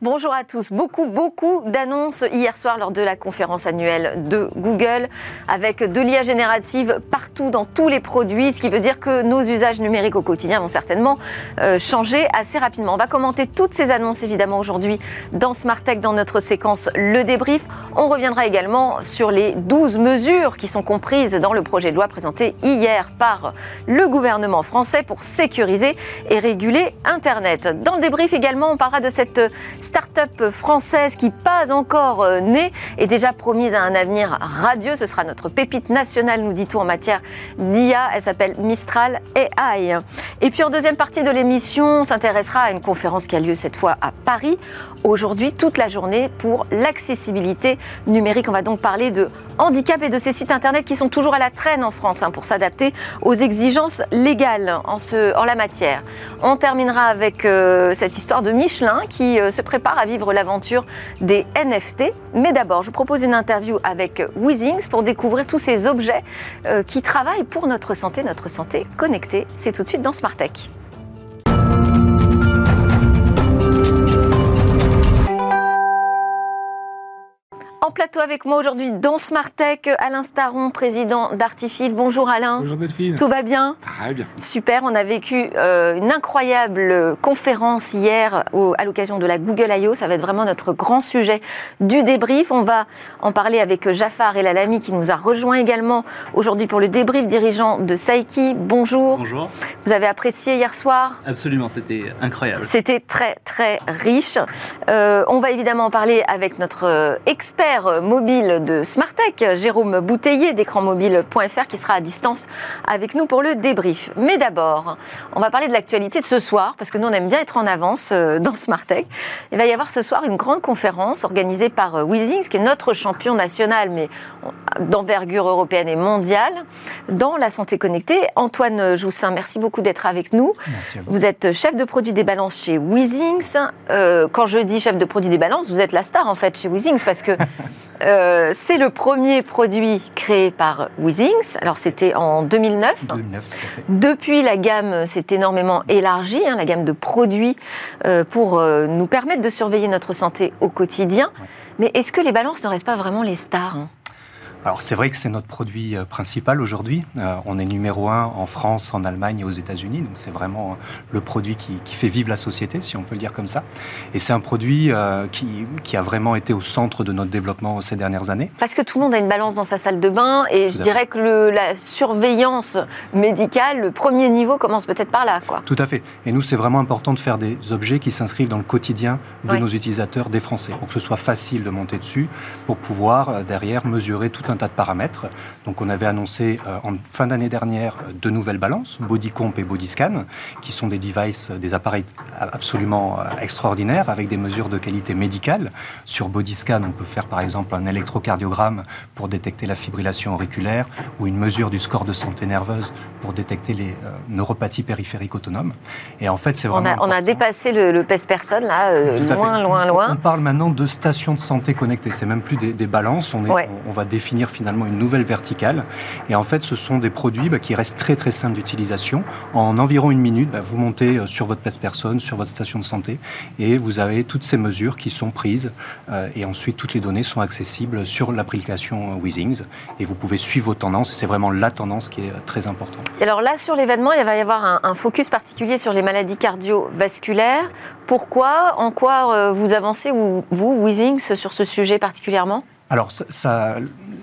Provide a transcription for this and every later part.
Bonjour à tous. Beaucoup, beaucoup d'annonces hier soir lors de la conférence annuelle de Google avec de l'IA générative partout dans tous les produits, ce qui veut dire que nos usages numériques au quotidien vont certainement euh, changer assez rapidement. On va commenter toutes ces annonces évidemment aujourd'hui dans Smart Tech dans notre séquence Le débrief. On reviendra également sur les 12 mesures qui sont comprises dans le projet de loi présenté hier par le gouvernement français pour sécuriser et réguler Internet. Dans le débrief également, on parlera de cette start-up française qui, pas encore euh, née, est déjà promise à un avenir radieux. Ce sera notre pépite nationale, nous dit-on, en matière d'IA. Elle s'appelle Mistral AI. Et puis en deuxième partie de l'émission, on s'intéressera à une conférence qui a lieu cette fois à Paris. Aujourd'hui, toute la journée pour l'accessibilité numérique. On va donc parler de handicap et de ces sites internet qui sont toujours à la traîne en France hein, pour s'adapter aux exigences légales en, ce, en la matière. On terminera avec euh, cette histoire de Michelin qui euh, se prépare prépare à vivre l'aventure des NFT. Mais d'abord, je vous propose une interview avec Weezings pour découvrir tous ces objets euh, qui travaillent pour notre santé, notre santé connectée. C'est tout de suite dans Smart Tech. Plateau avec moi aujourd'hui dans Smart Tech, Alain Staron, président d'Artifil. Bonjour Alain. Bonjour Delphine. Tout va bien Très bien. Super, on a vécu euh, une incroyable conférence hier à l'occasion de la Google I.O. Ça va être vraiment notre grand sujet du débrief. On va en parler avec Jafar El Alami qui nous a rejoint également aujourd'hui pour le débrief dirigeant de Saiki. Bonjour. Bonjour. Vous avez apprécié hier soir? Absolument, c'était incroyable. C'était très très riche. Euh, on va évidemment en parler avec notre expert mobile de Smartech, Jérôme Bouteiller d'écranmobile.fr qui sera à distance avec nous pour le débrief. Mais d'abord, on va parler de l'actualité de ce soir parce que nous on aime bien être en avance euh, dans Smartech. Il va y avoir ce soir une grande conférence organisée par euh, Weezings qui est notre champion national mais d'envergure européenne et mondiale dans la santé connectée. Antoine Joussin, merci beaucoup d'être avec nous. Vous. vous. êtes chef de produit des balances chez Weezings. Euh, quand je dis chef de produit des balances, vous êtes la star en fait chez Weezings parce que Euh, c'est le premier produit créé par Weezings. Alors c'était en 2009. 2009 Depuis, la gamme s'est énormément élargie, hein, la gamme de produits euh, pour euh, nous permettre de surveiller notre santé au quotidien. Mais est-ce que les balances ne restent pas vraiment les stars hein? Alors c'est vrai que c'est notre produit euh, principal aujourd'hui. Euh, on est numéro un en France, en Allemagne et aux États-Unis. Donc c'est vraiment euh, le produit qui, fait vivre la société, si on peut le dire comme ça. Et c'est un produit qui, a vraiment été au centre de notre développement ces dernières années. Parce que tout le monde a une balance dans sa salle de bain et je dirais que la surveillance médicale, le premier niveau commence peut-être par là. Quoi. Tout à fait. Et nous, c'est vraiment important de faire des objets qui s'inscrivent dans le quotidien de nos utilisateurs, des Français, pour que ce soit facile de monter dessus, pour pouvoir derrière mesurer tout un tas de paramètres. Donc on avait annoncé euh, en fin d'année dernière euh, deux nouvelles balances, Bodycomp et Bodyscan, qui sont des devices, euh, des appareils absolument extraordinaires avec des mesures de qualité médicale. Sur Bodyscan, on peut faire par exemple un électrocardiogramme pour détecter la fibrillation auriculaire ou une mesure du score de santé nerveuse pour détecter les neuropathies périphériques autonomes. Et en fait, c'est vraiment. On a, on a, dépassé le, le PES-personne là, loin, loin, loin. On parle maintenant de stations de santé connectées. C'est même plus des, des balances. On, est, on, on va définir finalement une nouvelle verticale. Et en fait, ce sont des produits bah, qui restent très très simples d'utilisation. En environ une minute, bah, vous montez euh, sur votre place personne, sur votre station de santé, et vous avez toutes ces mesures qui sont prises. Euh, et ensuite, toutes les données sont accessibles sur l'application euh, Weezings. Et vous pouvez suivre vos tendances. C'est vraiment la tendance qui est très importante. Et alors là, sur l'événement, il va y avoir un, focus particulier sur les maladies cardiovasculaires. Pourquoi En quoi vous avancez, vous, Weezings, sur ce sujet particulièrement? Alors, ça,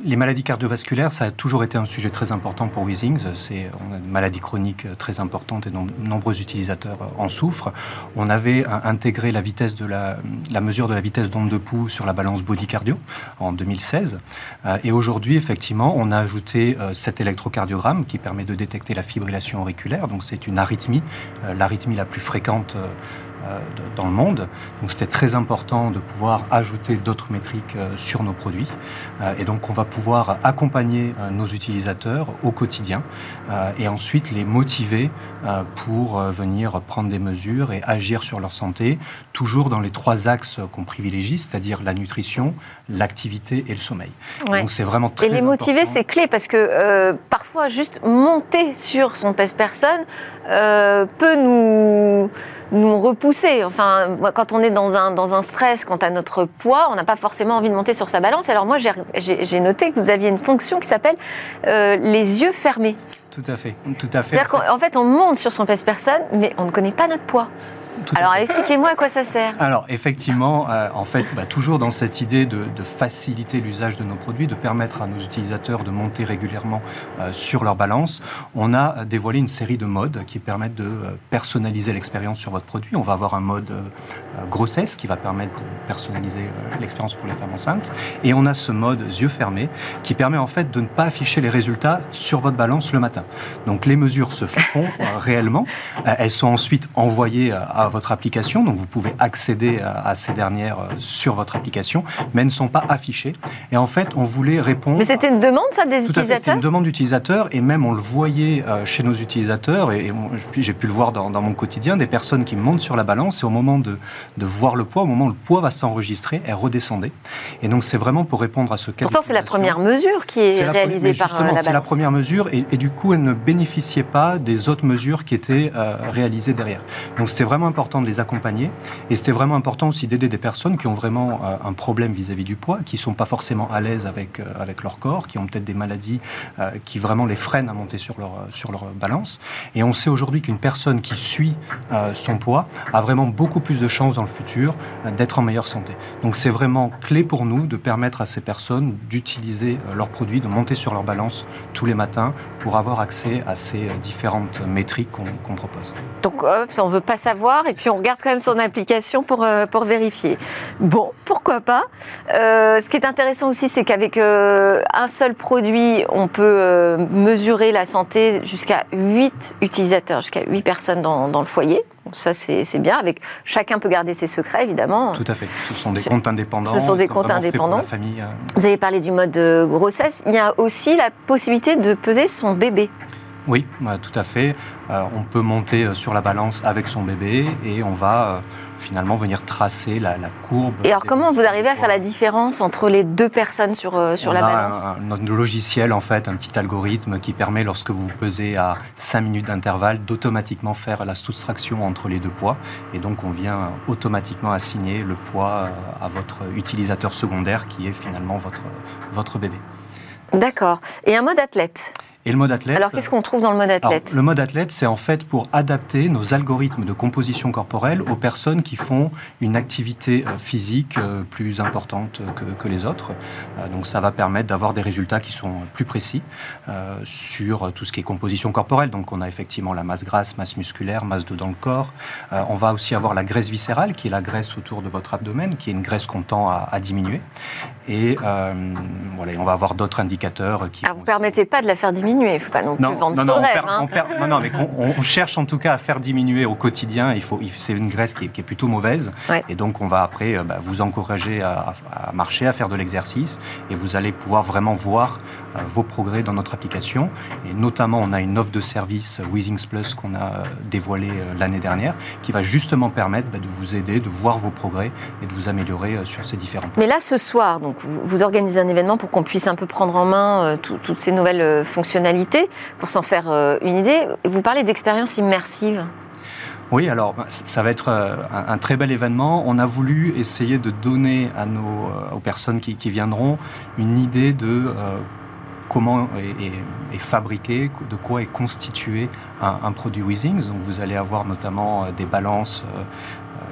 les maladies cardiovasculaires, ça a toujours été un sujet très important pour Weezings. C'est une maladie chronique très importante et de nombreux utilisateurs en souffrent. On avait intégré la vitesse de la, la mesure de la vitesse d'onde de pouls sur la balance body cardio en 2016. Euh, et aujourd'hui, effectivement, on a ajouté euh, cet électrocardiogramme qui permet de détecter la fibrillation auriculaire. Donc, c'est une arythmie, euh, l'arythmie la plus fréquente dans le monde. Donc c'était très important de pouvoir ajouter d'autres métriques euh, sur nos produits. Euh, et donc on va pouvoir accompagner nos utilisateurs au quotidien et ensuite les motiver pour venir prendre des mesures et agir sur leur santé, toujours dans les trois axes qu'on privilégie, c'est-à-dire la nutrition, l'activité et le sommeil. Donc c'est vraiment très Et les motiver, c'est clé parce que parfois juste monter sur son pèse personne peut nous nous repousser. Enfin, quand on est dans un, dans un stress, quant à notre poids, on n'a pas forcément envie de monter sur sa balance. Alors moi, j'ai noté que vous aviez une fonction qui s'appelle euh, les yeux fermés. Tout à fait. C'est-à-dire qu'en fait, on monte sur son pèse-personne, mais on ne connaît pas notre poids. Alors expliquez-moi à quoi ça sert. Alors effectivement, euh, en fait, bah, toujours dans cette idée de, faciliter l'usage de nos produits, de permettre à nos utilisateurs de monter régulièrement euh, sur leur balance, on a dévoilé une série de modes qui permettent de euh, personnaliser l'expérience sur votre produit. On va avoir un mode grossesse qui va permettre de personnaliser l'expérience pour les femmes enceintes, et on a ce mode yeux fermés qui permet en fait de ne pas afficher les résultats sur votre balance le matin. Donc les mesures se font réellement, elles sont ensuite envoyées à votre application, donc vous pouvez accéder à, ces dernières euh, sur votre application, mais elles ne sont pas affichées. Et en fait, on voulait répondre. Mais c'était une demande, ça, des utilisateurs C'était une demande d'utilisateurs, et même on le voyait euh, chez nos utilisateurs, et, j'ai pu le voir dans, mon quotidien, des personnes qui montent sur la balance, et au moment de, de voir le poids, au moment où le poids va s'enregistrer, elles redescendaient. Et donc, c'est vraiment pour répondre à ce cas. Pourtant, c'est la première mesure qui est, réalisée par euh, la balance. C'est la première mesure, et, du coup, elle ne bénéficiait pas des autres mesures qui étaient réalisées derrière. Donc, c'était vraiment important de les accompagner. Et c'était vraiment important aussi d'aider des personnes qui ont vraiment euh, un problème vis-à-vis du poids, qui ne sont pas forcément à l'aise avec, euh, avec leur corps, qui ont peut-être des maladies euh, qui vraiment les freinent à monter sur leur, sur leur balance. Et on sait aujourd'hui qu'une personne qui suit son poids a vraiment beaucoup plus de chances dans le futur d'être en meilleure santé. Donc c'est vraiment clé pour nous de permettre à ces personnes d'utiliser leurs produits, de monter sur leur balance tous les matins pour avoir accès à ces différentes métriques qu'on propose. Donc on ne veut pas savoir et puis on regarde quand même son application pour, euh, pour vérifier. Bon, pourquoi pas. Euh, ce qui est intéressant aussi, c'est qu'avec euh, un seul produit, on peut mesurer la santé jusqu'à 8 utilisateurs, jusqu'à 8 personnes dans, dans le foyer. Ça, c'est bien. Avec chacun peut garder ses secrets, évidemment. Tout à fait. Ce sont des comptes indépendants. Ce sont des comptes indépendants. famille, Vous avez parlé du mode grossesse. Il y a aussi la possibilité de peser son bébé. Oui, bah, tout à fait. Euh, on peut monter euh, sur la balance avec son bébé et on va euh, finalement venir tracer la, courbe. Et alors comment vous arrivez à faire la différence entre les deux personnes sur, sur la balance un, Notre logiciel, en fait, un petit algorithme qui permet, lorsque vous pesez à 5 minutes d'intervalle, d'automatiquement faire la soustraction entre les deux poids. Et donc on vient automatiquement assigner le poids à votre utilisateur secondaire qui est finalement votre, votre bébé. D'accord. Et un mode athlète? Et le mode athlète. Alors qu'est-ce qu'on trouve dans le mode athlète Le mode athlète, c'est en fait pour adapter nos algorithmes de composition corporelle aux personnes qui font une activité euh, physique euh, plus importante que, les autres. Euh, donc ça va permettre d'avoir des résultats qui sont plus précis sur tout ce qui est composition corporelle. Donc on a effectivement la masse grasse, masse musculaire, masse d'eau dans le corps. on va aussi avoir la graisse viscérale, qui est la graisse autour de votre abdomen, qui est une graisse qu'on tend à, diminuer. Et voilà, on va avoir d'autres indicateurs qui. Ah, vous ne permettez pas de la faire diminuer il ne faut pas non plus vendre non, non, rêve, hein. non, non, mais on, cherche en tout cas à faire diminuer au quotidien. Il faut, c'est une graisse qui est, plutôt mauvaise. Et donc, on va après euh, bah, vous encourager à, marcher, à faire de l'exercice. Et vous allez pouvoir vraiment voir vos progrès dans notre application. Et notamment, on a une offre de service euh, Weezings Plus qu'on a dévoilée l'année dernière qui va justement permettre bah, de vous aider, de voir vos progrès et de vous améliorer sur ces différents points. Mais là, ce soir, donc, vous, organisez un événement pour qu'on puisse un peu prendre en main toutes ces nouvelles fonctionnalités pour s'en faire euh, une idée. Vous parlez d'expérience immersive. Oui, alors bah, ça va être euh, un, très bel événement. On a voulu essayer de donner à nos, euh, aux personnes qui, viendront une idée de comment est, fabriqué, de quoi est constitué un, produit Weezings. Donc vous allez avoir notamment des balances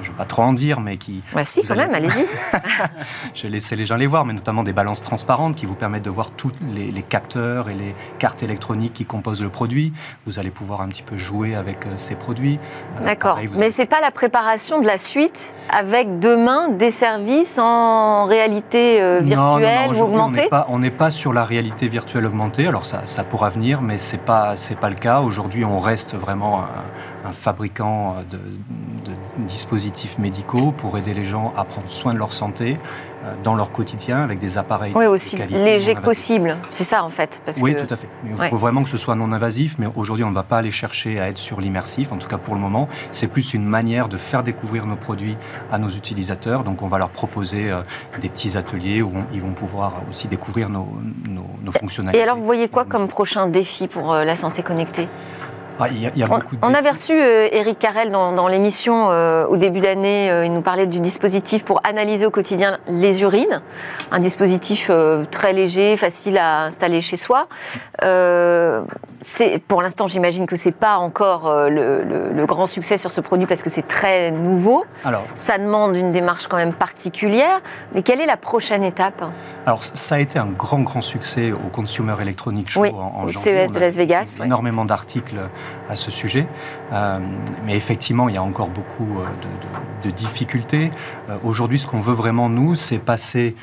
je ne vais pas trop en dire, mais qui... Bah si, quand même, allez-y. je vais laisser les gens les voir, mais notamment des balances transparentes qui vous permettent de voir tous les, capteurs et les cartes électroniques qui composent le produit. Vous allez pouvoir un petit peu jouer avec euh, ces produits. Euh, D'accord, mais ce n'est pas la préparation de la suite avec demain des services en réalité euh, virtuelle ou augmentée On n'est pas, sur la réalité virtuelle augmentée, alors ça, ça pourra venir, mais ce n'est pas, pas le cas. Aujourd'hui, on reste vraiment un, fabricant de dispositifs médicaux pour aider les gens à prendre soin de leur santé euh, dans leur quotidien avec des appareils oui, aussi léger que possible. C'est ça en fait. Parce oui, tout à fait. Il faut vraiment que ce soit non invasif, mais aujourd'hui on ne va pas aller chercher à être sur l'immersif, en tout cas pour le moment. C'est plus une manière de faire découvrir nos produits à nos utilisateurs. Donc on va leur proposer euh, des petits ateliers où ils vont pouvoir aussi découvrir nos, nos, fonctionnalités. Et alors vous voyez quoi comme prochain défi pour euh, la santé connectée? Ah, on, avait reçu euh, Eric Carrel dans, l'émission euh, au début d'année. Euh, il nous parlait du dispositif pour analyser au quotidien les urines. Un dispositif très léger, facile à installer chez soi. pour l'instant, j'imagine que c'est pas encore le, grand succès sur ce produit parce que c'est très nouveau. Alors, ça demande une démarche quand même particulière. Mais quelle est la prochaine étape? Alors, ça a été un grand, grand succès au Consumer Electronics Show en, en au CES de Las Vegas. Énormément d'articles à ce sujet. Euh, mais effectivement, il y a encore beaucoup euh, de, difficultés. Euh, aujourd'hui, ce qu'on veut vraiment, nous, c'est passer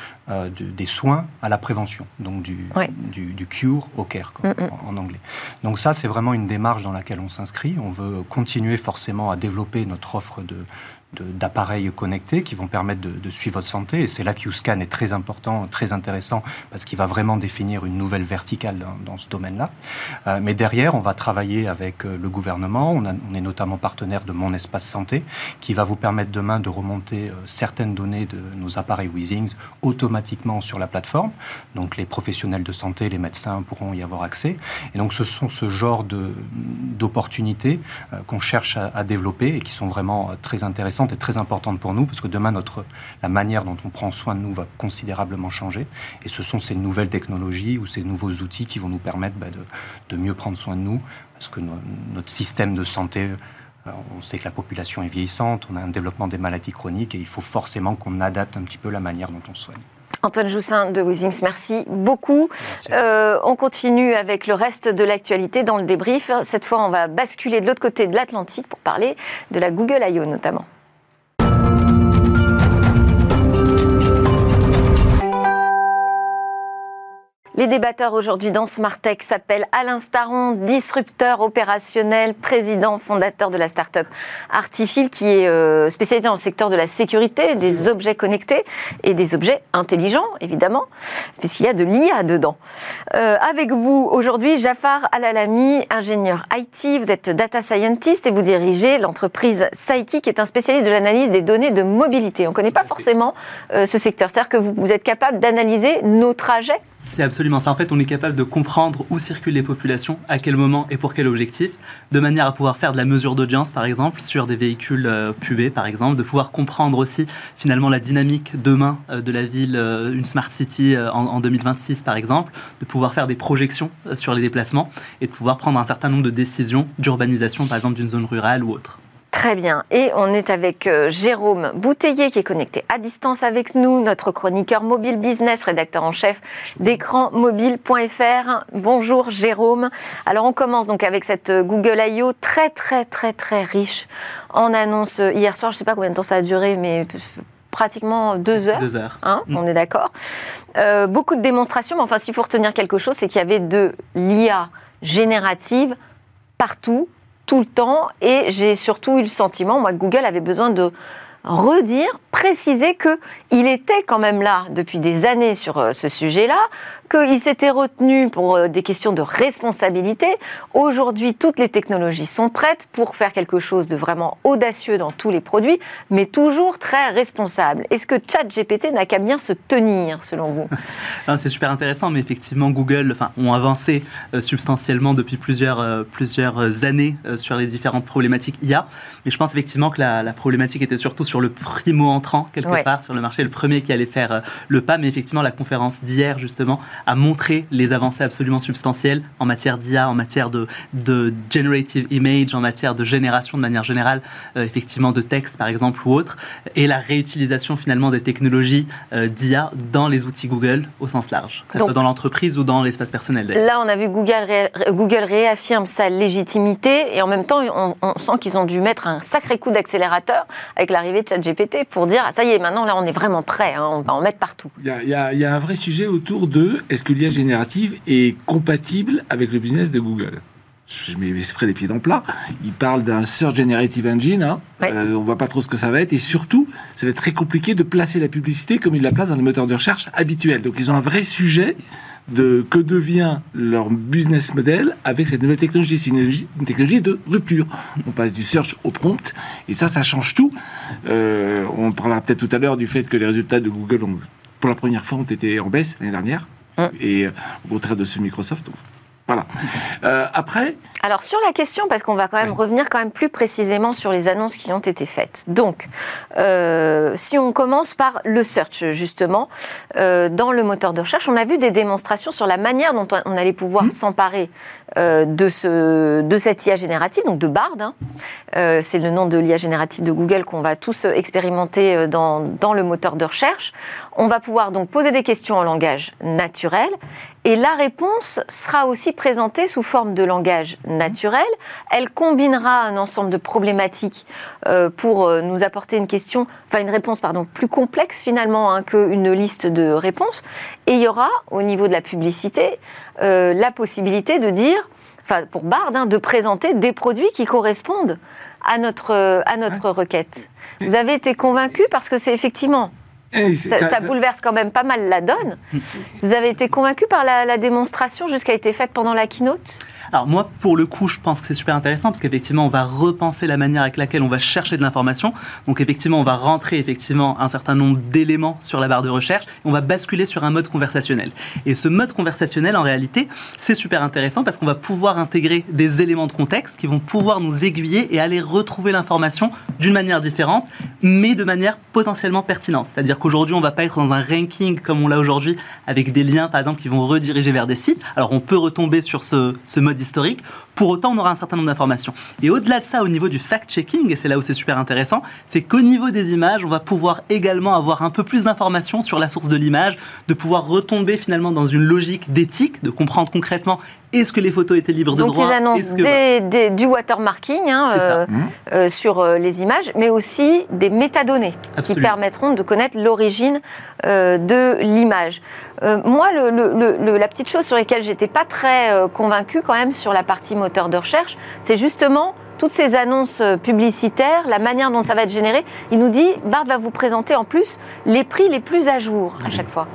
des soins à la prévention, donc du, du, cure au care, mm, mm. en, anglais. Donc ça, c'est vraiment une démarche dans laquelle on s'inscrit. On veut continuer forcément à développer notre offre de, d'appareils connectés qui vont permettre de, suivre votre santé. Et c'est là que QScan est très important, très intéressant, parce qu'il va vraiment définir une nouvelle verticale dans, ce domaine-là. Euh, mais derrière, on va travailler avec euh, le gouvernement. On, on, est notamment partenaire de Mon Espace Santé, qui va vous permettre demain de remonter euh, certaines données de nos appareils Weezings automatiquement sur la plateforme. Donc les professionnels de santé, les médecins pourront y avoir accès. Et donc ce sont ce genre d'opportunités qu'on cherche à, à développer et qui sont vraiment très intéressantes est très importante pour nous, parce que demain, notre, la manière dont on prend soin de nous va considérablement changer. Et ce sont ces nouvelles technologies ou ces nouveaux outils qui vont nous permettre bah, de, de, mieux prendre soin de nous, parce que notre système de santé, euh, on sait que la population est vieillissante, on a un développement des maladies chroniques, et il faut forcément qu'on adapte un petit peu la manière dont on soigne. Antoine Joussin de Wizings, merci beaucoup. Euh, on continue avec le reste de l'actualité dans le débrief. Cette fois, on va basculer de l'autre côté de l'Atlantique pour parler de la Google I.O. notamment. Les débatteurs aujourd'hui dans Smart Tech s'appellent Alain Staron, disrupteur opérationnel, président fondateur de la start-up Artifil, qui est euh, spécialisé dans le secteur de la sécurité, des objets connectés et des objets intelligents, évidemment, puisqu'il y a de l'IA dedans. Euh, avec vous aujourd'hui, Jafar Alalami, ingénieur IT, vous êtes data scientist et vous dirigez l'entreprise Saiki, qui est un spécialiste de l'analyse des données de mobilité. On ne connaît pas forcément euh, ce secteur, c'est-à-dire que vous êtes capable d'analyser nos trajets c'est absolument ça. En fait, on est capable de comprendre où circulent les populations, à quel moment et pour quel objectif, de manière à pouvoir faire de la mesure d'audience, par exemple, sur des véhicules euh, par exemple, de pouvoir comprendre aussi finalement la dynamique demain euh, de la ville, euh, une smart city en, 2026, par exemple, de pouvoir faire des projections sur les déplacements et de pouvoir prendre un certain nombre de décisions d'urbanisation, par exemple, d'une zone rurale ou autre. Très bien. Et on est avec euh, Jérôme Bouteiller qui est connecté à distance avec nous, notre chroniqueur mobile business, rédacteur en chef d'écranmobile.fr. Bonjour Jérôme. Alors on commence donc avec cette euh, Google I.O. très très très très riche en annonce euh, hier soir. Je ne sais pas combien de temps ça a duré, mais pratiquement deux heures. Deux heures. Hein, mm. On est d'accord. beaucoup de démonstrations, mais enfin s'il faut retenir quelque chose, c'est qu'il y avait de l'IA générative partout, tout le temps et j'ai surtout eu le sentiment, moi, que Google avait besoin de redire, préciser qu'il était quand même là depuis des années sur euh, ce sujet-là, qu'il s'était retenu pour euh, des questions de responsabilité. Aujourd'hui, toutes les technologies sont prêtes pour faire quelque chose de vraiment audacieux dans tous les produits, mais toujours très responsable. Est-ce que ChatGPT n'a qu'à bien se tenir, selon vous? C'est super intéressant, mais effectivement, Google enfin, ont avancé euh, substantiellement depuis plusieurs, plusieurs années sur les différentes problématiques IA. Mais je pense effectivement que la, problématique était surtout sur le primo entrant, quelque part, sur le marché, le premier qui allait faire le pas. Mais effectivement, la conférence d'hier, justement, à montrer les avancées absolument substantielles en matière d'IA, en matière de, de, generative image, en matière de génération de manière générale, euh, effectivement de texte par exemple ou autre, et la réutilisation finalement des technologies euh, d'IA dans les outils Google au sens large, que ce soit dans l'entreprise ou dans l'espace personnel. Là, on a vu Google, Google réaffirme sa légitimité et en même temps, on, sent qu'ils ont dû mettre un sacré coup d'accélérateur avec l'arrivée de ChatGPT pour dire ah, ça y est, maintenant là, on est vraiment prêt, hein, on va en mettre partout. Il y, a, il y a un vrai sujet autour de est-ce que l'IA générative est compatible avec le business de Google? Je mets exprès les pieds dans le plat. Il parle d'un Search Generative Engine. Hein. Euh, on voit pas trop ce que ça va être. Et surtout, ça va être très compliqué de placer la publicité comme il la place dans le moteur de recherche habituel. Donc, ils ont un vrai sujet de que devient leur business model avec cette nouvelle technologie. C'est une, technologie de rupture. On passe du search au prompt. Et ça, ça change tout. Euh, on parlera peut-être tout à l'heure du fait que les résultats de Google, ont, pour la première fois, ont été en baisse l'année dernière. Et euh, au contraire de ce Microsoft. Voilà. Euh, après. Alors sur la question, parce qu'on va quand même revenir quand même plus précisément sur les annonces qui ont été faites. Donc, euh, si on commence par le search justement, euh, dans le moteur de recherche, on a vu des démonstrations sur la manière dont on allait pouvoir mmh. s'emparer de, ce, de cette IA générative, donc de Bard. Hein. C'est le nom de l'IA générative de Google qu'on va tous expérimenter dans, dans le moteur de recherche. On va pouvoir donc poser des questions en langage naturel et la réponse sera aussi présentée sous forme de langage naturel. Elle combinera un ensemble de problématiques euh, pour euh, nous apporter une question, enfin une réponse pardon, plus complexe finalement hein, qu'une liste de réponses. Et il y aura au niveau de la publicité euh, la possibilité de dire, enfin pour Bard, hein, de présenter des produits qui correspondent à notre, à notre requête. Vous avez été convaincu parce que c'est effectivement eh, ça, bouleverse quand même pas mal la donne. Vous avez été convaincu par la, démonstration jusqu'à été faite pendant la keynote? Alors moi, pour le coup, je pense que c'est super intéressant parce qu'effectivement, on va repenser la manière avec laquelle on va chercher de l'information. Donc effectivement, on va rentrer effectivement un certain nombre d'éléments sur la barre de recherche et on va basculer sur un mode conversationnel. Et ce mode conversationnel, en réalité, c'est super intéressant parce qu'on va pouvoir intégrer des éléments de contexte qui vont pouvoir nous aiguiller et aller retrouver l'information d'une manière différente, mais de manière potentiellement pertinente. C'est-à-dire qu'aujourd'hui, on ne va pas être dans un ranking comme on l'a aujourd'hui, avec des liens, par exemple, qui vont rediriger vers des sites. Alors, on peut retomber sur ce, ce mode historique. Pour autant, on aura un certain nombre d'informations. Et au-delà de ça, au niveau du fact-checking, et c'est là où c'est super intéressant, c'est qu'au niveau des images, on va pouvoir également avoir un peu plus d'informations sur la source de l'image, de pouvoir retomber finalement dans une logique d'éthique, de comprendre concrètement est-ce que les photos étaient libres de droit Donc ils annoncent du watermarking hein, euh, euh, sur euh, les images, mais aussi des métadonnées qui permettront de connaître l'origine de l'image. Moi, la petite chose sur laquelle j'étais pas très convaincue quand même sur la partie moteur de recherche, c'est justement toutes ces annonces publicitaires, la manière dont ça va être généré. Il nous dit, Bard va vous présenter en plus les prix les plus à jour à chaque fois.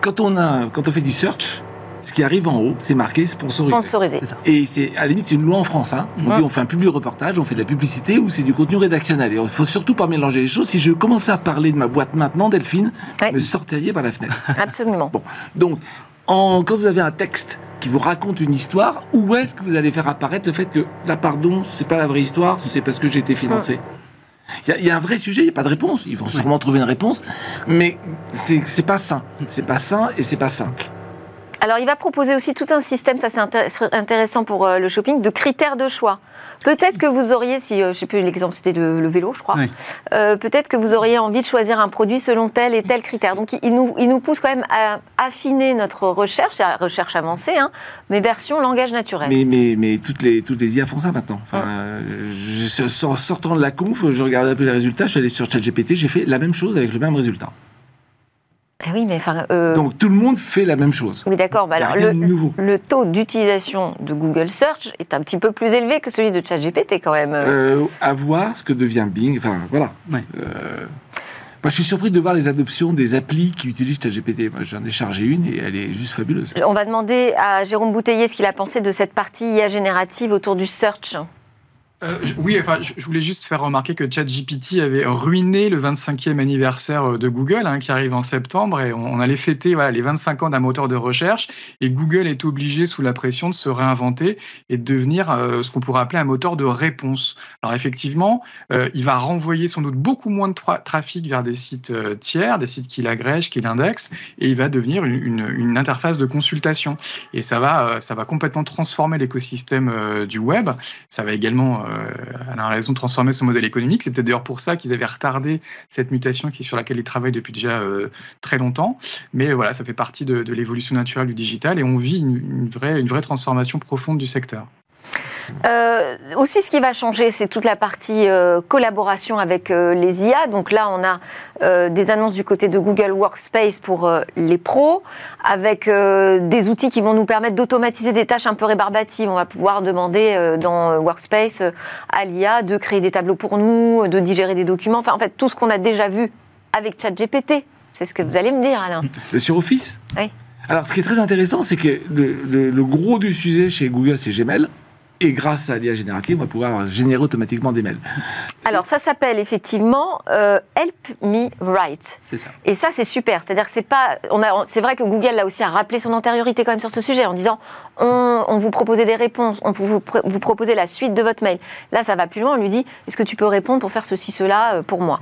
Quand on, a, quand on fait du search, ce qui arrive en haut, c'est marqué sponsorisé. Sponsorisé. Et c'est à la limite, c'est une loi en France. Hein. On dit on fait un public reportage, on fait de la publicité ou c'est du contenu rédactionnel. Et il faut surtout pas mélanger les choses. Si je commençais à parler de ma boîte maintenant, Delphine, me sortiriez par la fenêtre. Absolument. Bon. Donc, en, quand vous avez un texte qui vous raconte une histoire, où est-ce que vous allez faire apparaître le fait que là, pardon, c'est pas la vraie histoire, c'est parce que j'ai été financé? Il y, a un vrai sujet, il n'y a pas de réponse. Ils vont sûrement trouver une réponse, mais c'est pas sain. C'est pas sain et c'est pas simple. Alors, il va proposer aussi tout un système, ça c'est intéressant pour euh, le shopping, de critères de choix. Peut-être que vous auriez, si euh, je ne sais plus l'exemple, c'était le vélo, je crois. Euh, peut-être que vous auriez envie de choisir un produit selon tel et tel critère. Donc, il nous, il nous pousse quand même à affiner notre recherche, la recherche avancée, hein, mais version langage naturel. Mais, mais, mais toutes, les, toutes les IA font ça maintenant. Enfin, sortant de la conf, je regardais un peu les résultats, je suis allé sur ChatGPT, j'ai fait la même chose avec le même résultat. Ah oui, mais enfin. Euh, Donc tout le monde fait la même chose. Oui, d'accord. Bah alors, le, le, taux d'utilisation de Google Search est un petit peu plus élevé que celui de ChatGPT quand même. Euh, à voir ce que devient Bing. Enfin, voilà. moi, je suis surpris de voir les adoptions des applis qui utilisent ChatGPT. Moi, j'en ai chargé une et elle est juste fabuleuse. On va demander à Jérôme Bouteiller ce qu'il a pensé de cette partie IA générative autour du search. Euh, oui, enfin, je, voulais juste faire remarquer que ChatGPT avait ruiné le 25e anniversaire euh, de Google, hein, qui arrive en septembre, et on, allait fêter voilà, les 25 ans d'un moteur de recherche, et Google est obligé, sous la pression, de se réinventer et de devenir euh, ce qu'on pourrait appeler un moteur de réponse. Alors effectivement, il va renvoyer sans doute beaucoup moins de trafic vers des sites tiers, des sites qu'il agrège, qu'il indexe, et il va devenir une, une, interface de consultation. Et ça va, ça va complètement transformer l'écosystème du web. Ça va également euh, elle a raison de transformer son modèle économique. Peut-être d'ailleurs pour ça qu'ils avaient retardé cette mutation qui, sur laquelle ils travaillent depuis déjà euh, très longtemps. Mais voilà, ça fait partie de, l'évolution naturelle du digital et on vit une vraie transformation profonde du secteur. Euh, aussi, ce qui va changer, c'est toute la partie euh, collaboration avec euh, les IA. Donc là, on a des annonces du côté de Google Workspace pour les pros, avec des outils qui vont nous permettre d'automatiser des tâches un peu rébarbatives. On va pouvoir demander dans Workspace à l'IA de créer des tableaux pour nous, de digérer des documents. Enfin, en fait, tout ce qu'on a déjà vu avec ChatGPT. C'est ce que vous allez me dire, Alain. Sur Office Oui. Alors, ce qui est très intéressant, c'est que le, le, gros du sujet chez Google, c'est Gmail. Et grâce à l'IA générative, on va pouvoir générer automatiquement des mails. Alors ça s'appelle effectivement euh, Help Me Write. C'est ça. Et ça c'est super. C'est-à-dire que c'est pas, on a, c'est vrai que Google là aussi a rappelé son antériorité quand même sur ce sujet en disant on, on vous proposait des réponses, on vous, pr- vous proposer la suite de votre mail. Là ça va plus loin. On lui dit est-ce que tu peux répondre pour faire ceci cela euh, pour moi?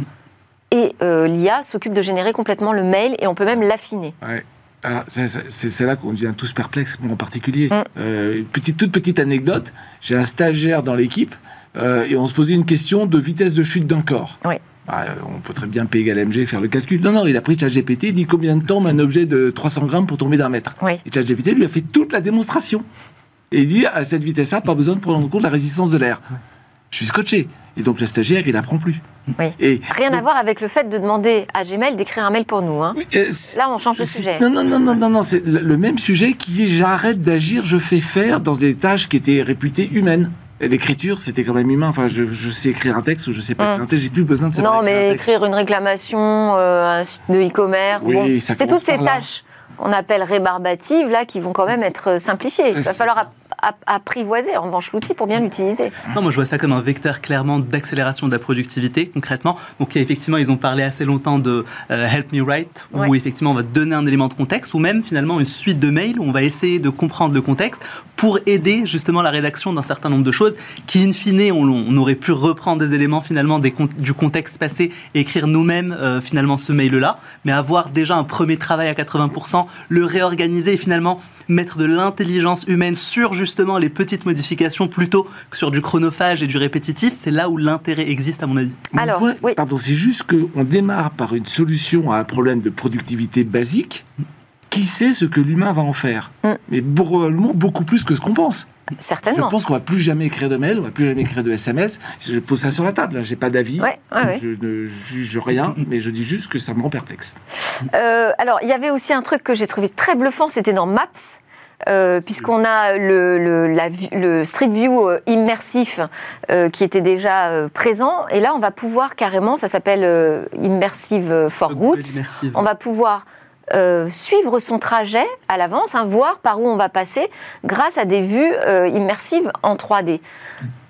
Et euh, l'IA s'occupe de générer complètement le mail et on peut même l'affiner. Ouais. Alors, c'est- là qu'on devient tous perplexes, moi en particulier. Mm. Euh, une petite, toute petite anecdote, j'ai un stagiaire dans l'équipe euh, et on se posait une question de vitesse de chute d'un corps. Oui. Bah, euh, on peut très bien P égale mg faire le calcul. Non, non, il a pris ChatGPT, il dit combien de temps met un objet de 300 grammes pour tomber d'un mètre. Oui. Et ChatGPT lui a fait toute la démonstration. Et il dit à cette vitesse-là, pas besoin de prendre en compte la résistance de l'air. Je suis scotché. Et donc le stagiaire, il apprend plus. Oui. Et Rien à voir avec le fait de demander à Gmail d'écrire un mail pour nous. hein. Oui, euh, Là on change de sujet. Non, non, non, non, non, non, c'est le, le même sujet qui est j'arrête d'agir, je fais faire dans des tâches qui étaient réputées humaines. L'écriture, c'était quand même humain. Enfin, je, je sais écrire un texte ou je sais pas Mm. écrire un texte, j'ai plus besoin de savoir Non, mais un écrire une réclamation, euh, un site de e-commerce, Oui, bon, ça c'est toutes ces là. tâches on appelle rébarbatives là qui vont quand même être euh, simplifiées. Il va falloir apprivoiser en revanche l'outil pour bien l'utiliser. Non, moi je vois ça comme un vecteur clairement d'accélération de la productivité concrètement. Donc effectivement, ils ont parlé assez longtemps de euh, Help Me Write, où Ouais. effectivement on va donner un élément de contexte, ou même finalement une suite de mails où on va essayer de comprendre le contexte pour aider justement la rédaction d'un certain nombre de choses qui, in fine, on, on aurait pu reprendre des éléments finalement des du contexte passé et écrire nous-mêmes euh, finalement ce mail-là, mais avoir déjà un premier travail à 80%, le réorganiser et finalement mettre de l'intelligence humaine sur justement les petites modifications plutôt que sur du chronophage et du répétitif, c'est là où l'intérêt existe à mon avis. Mon Alors, point- oui. Pardon, c'est juste qu'on démarre par une solution à un problème de productivité basique. Qui sait ce que l'humain va en faire? Mm. Mais probablement beaucoup plus que ce qu'on pense. Je Certainement. pense qu'on va plus jamais écrire de mail, on va plus jamais écrire de SMS. Je pose ça sur la table, hein, j'ai pas d'avis. Ouais, ouais, ouais. Je ne juge rien, mais je dis juste que ça me rend perplexe. Euh, alors, il y avait aussi un truc que j'ai trouvé très bluffant, c'était dans Maps. euh, Puisqu'on a le, le- la vue- le Street View euh, immersif euh, qui était déjà euh, présent, et là on va pouvoir carrément, ça s'appelle Immersive for Immersive. on va pouvoir euh, suivre son trajet à l'avance, hein, voir par où on va passer grâce à des vues euh, immersives en 3D.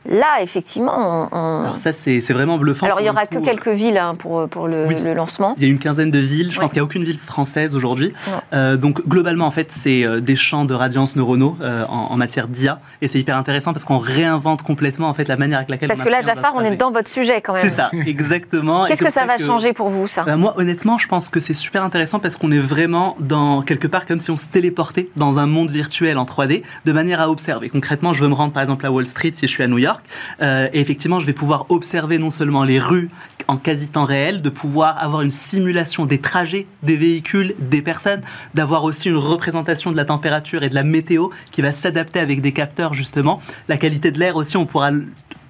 Là, effectivement, on, Alors ça c'est vraiment bluffant. Alors, il y pour aura que quelques villes hein, pour, pour le, Oui. le lancement. Il y a une quinzaine de villes. Je Ouais. pense qu'il n'y a aucune ville française aujourd'hui. Euh, donc globalement, en fait, c'est euh, des champs de radiance neuronaux euh, en, en matière d'IA, et c'est hyper intéressant parce qu'on réinvente complètement en fait la manière avec laquelle. Parce on que là, Jafar, on est dans votre sujet quand même. C'est ça, exactement. Qu'est-ce que ça va changer pour vous, ça? Bah, moi, honnêtement, je pense que c'est super intéressant parce qu'on est vraiment dans quelque part comme si on se téléportait dans un monde virtuel en 3D de manière à observer. Concrètement, je veux me rendre par exemple à Wall Street si je suis à New York euh, et effectivement, je vais pouvoir observer non seulement les rues en quasi temps réel, de pouvoir avoir une simulation des trajets des véhicules, des personnes, d'avoir aussi une représentation de la température et de la météo qui va s'adapter avec des capteurs justement. La qualité de l'air aussi, on pourra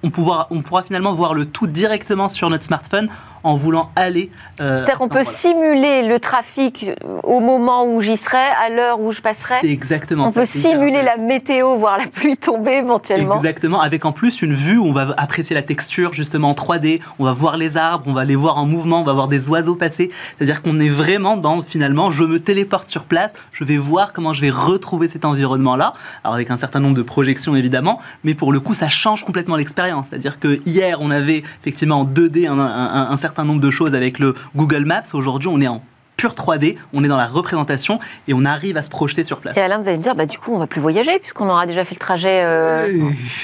on pourra, on pourra finalement voir le tout directement sur notre smartphone en voulant aller. euh, C'est-à-dire qu'on peut simuler le trafic au moment où j'y serai, à l'heure où je passerai. C'est exactement On ça. peut simuler la météo, voir la pluie tomber éventuellement. Exactement, avec en plus une vue où on va apprécier la texture justement en 3D, on va voir les arbres, on va les voir en mouvement, on va voir des oiseaux passer. C'est-à-dire qu'on est vraiment dans finalement, je me téléporte sur place, je vais voir comment je vais retrouver cet environnement-là. Alors avec un certain nombre de projections évidemment, mais pour le coup ça change complètement l'expérience. C'est-à-dire que hier on avait effectivement en 2D un, un- un certain nombre de choses avec le Google Maps, aujourd'hui on est en pure 3D, on est dans la représentation et on arrive à se projeter sur place. Et Alain, vous allez me dire, bah, du coup, on va plus voyager puisqu'on aura déjà fait le trajet euh,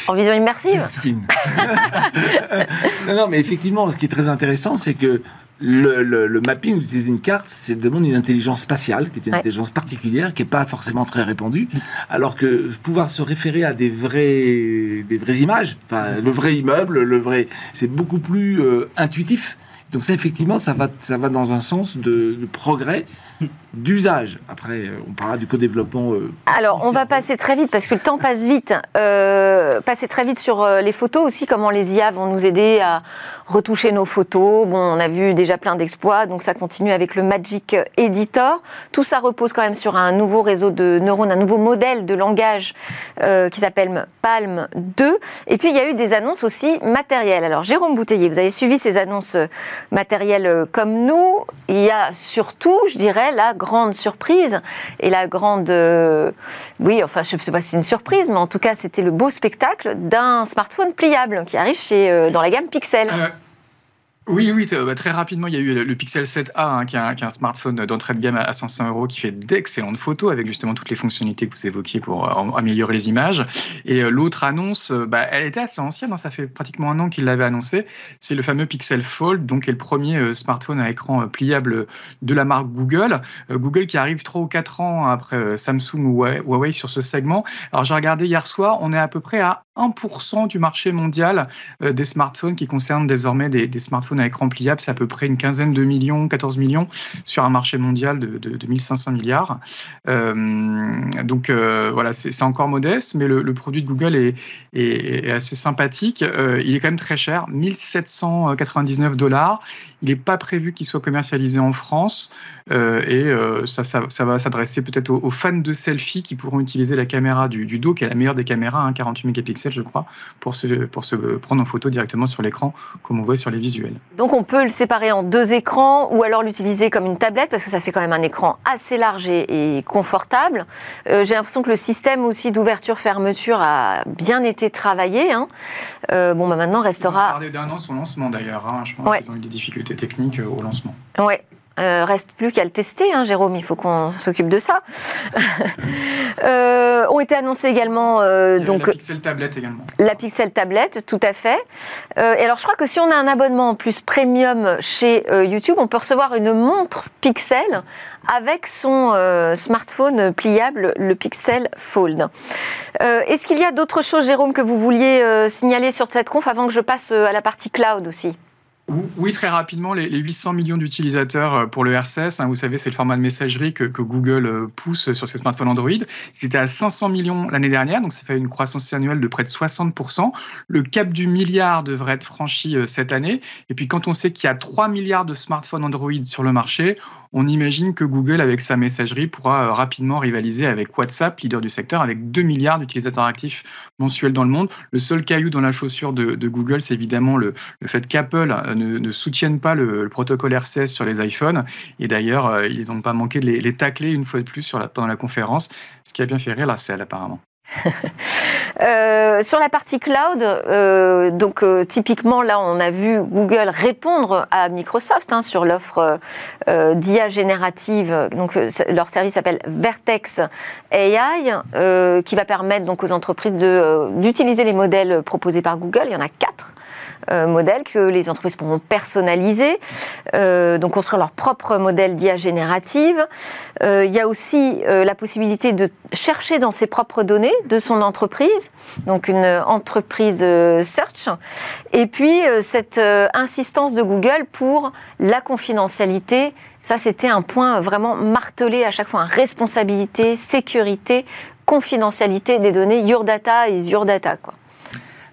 en vision immersive. Non, non, mais effectivement, ce qui est très intéressant, c'est que le, le- le mapping, utiliser une carte, c'est demande une intelligence spatiale, qui est une Ouais. intelligence particulière, qui n'est pas forcément très répandue, alors que pouvoir se référer à des vrais, des vraies images, enfin, le vrai immeuble, le vrai, c'est beaucoup plus euh, intuitif. Donc ça, effectivement, ça va, ça va dans un sens de, de progrès, d'usage. Après, euh, on parlera du co-développement. euh, Alors, on va passer très vite parce que le temps passe vite. Euh, passer très vite sur euh, les photos aussi, comment les IA vont nous aider à retoucher nos photos. Bon, on a vu déjà plein d'exploits, donc ça continue avec le Magic Editor. Tout ça repose quand même sur un nouveau réseau de neurones, un nouveau modèle de langage euh, qui s'appelle Palm 2. Et puis, il y a eu des annonces aussi matérielles. Alors, Jérôme Bouteiller, vous avez suivi ces annonces matériel comme nous. Il y a surtout, je dirais, la grande surprise et la grande, oui, enfin, je ne sais pas si c'est une surprise, mais en tout cas, c'était le beau spectacle d'un smartphone pliable qui arrive chez, dans la gamme Pixel. Oui, oui, bah, très rapidement, il y a eu le, Pixel 7a, hein, qui, est un, smartphone d'entrée de gamme à 500 euros, qui fait d'excellentes photos avec justement toutes les fonctionnalités que vous évoquiez pour euh, améliorer les images. Et euh, l'autre annonce, euh, bah, elle était assez ancienne, hein, ça fait pratiquement un an qu'il l'avait annoncé. C'est le fameux Pixel Fold, donc est le premier smartphone à écran pliable de la marque Google. Google qui arrive 3 ou 4 ans après Samsung ou Huawei sur ce segment. Alors j'ai regardé hier soir, on est à peu près à 1% du marché mondial des smartphones qui concernent désormais des, smartphones à écran pliable, c'est à peu près une quinzaine de millions, 14 millions sur un marché mondial de, de, 1500 milliards. Euh, donc euh, voilà, c'est encore modeste, mais le, produit de Google est, assez sympathique. Euh, il est quand même très cher, 1799 dollars. Il n'est pas prévu qu'il soit commercialisé en France et ça, ça, va s'adresser peut-être aux, fans de selfie qui pourront utiliser la caméra du, dos, qui est la meilleure des caméras, 48 hein, mégapixels je crois, pour se, pour se prendre en photo directement sur l'écran, comme on voit sur les visuels. Donc on peut le séparer en deux écrans ou alors l'utiliser comme une tablette parce que ça fait quand même un écran assez large et, confortable. Euh, j'ai l'impression que le système aussi d'ouverture-fermeture a bien été travaillé. Hein. Euh, bon, bah maintenant restera. On a parlé d'un an son lancement d'ailleurs. Hein. Je pense qu'ils ont eu des difficultés techniques euh, au lancement. Ouais. Euh, reste plus qu'à le tester, hein, Jérôme, il faut qu'on s'occupe de ça. euh, ont été annoncés également euh, donc la Pixel tablette également. La Pixel tablette, tout à fait. Et alors je crois que si on a un abonnement en plus premium chez YouTube, on peut recevoir une montre Pixel avec son smartphone pliable, le Pixel Fold. Est-ce qu'il y a d'autres choses, Jérôme, que vous vouliez signaler sur cette conf avant que je passe à la partie cloud aussi? Oui, très rapidement, les, 800 millions d'utilisateurs euh, pour le RCS, hein, vous savez, c'est le format de messagerie que, Google euh, pousse sur ses smartphones Android. Ils étaient à 500 millions l'année dernière, donc ça fait une croissance annuelle de près de 60%. Le cap du milliard devrait être franchi euh, cette année. Et puis quand on sait qu'il y a 3 milliards de smartphones Android sur le marché, on imagine que Google, avec sa messagerie, pourra rapidement rivaliser avec WhatsApp, leader du secteur, avec 2 milliards d'utilisateurs actifs mensuels dans le monde. Le seul caillou dans la chaussure de, Google, c'est évidemment le, fait qu'Apple ne, soutiennent pas le, protocole RCS sur les iPhones. Et d'ailleurs, euh, ils n'ont pas manqué de les, tacler une fois de plus pendant la conférence, ce qui a bien fait rire la apparemment. Euh, sur la partie cloud, euh, donc typiquement là, on a vu Google répondre à Microsoft hein, sur l'offre d'IA générative. Donc leur service s'appelle Vertex AI, qui va permettre donc aux entreprises d'utiliser les modèles proposés par Google. Il y en a quatre. Euh, modèles que les entreprises pourront personnaliser, euh, donc construire leur propre modèle d'IA générative. Euh, il y a aussi la possibilité de chercher dans ses propres données de son entreprise, donc une entreprise search, et puis cette insistance de Google pour la confidentialité. Ça, c'était un point vraiment martelé à chaque fois. Responsabilité, sécurité, confidentialité des données. Your data is your data. Quoi.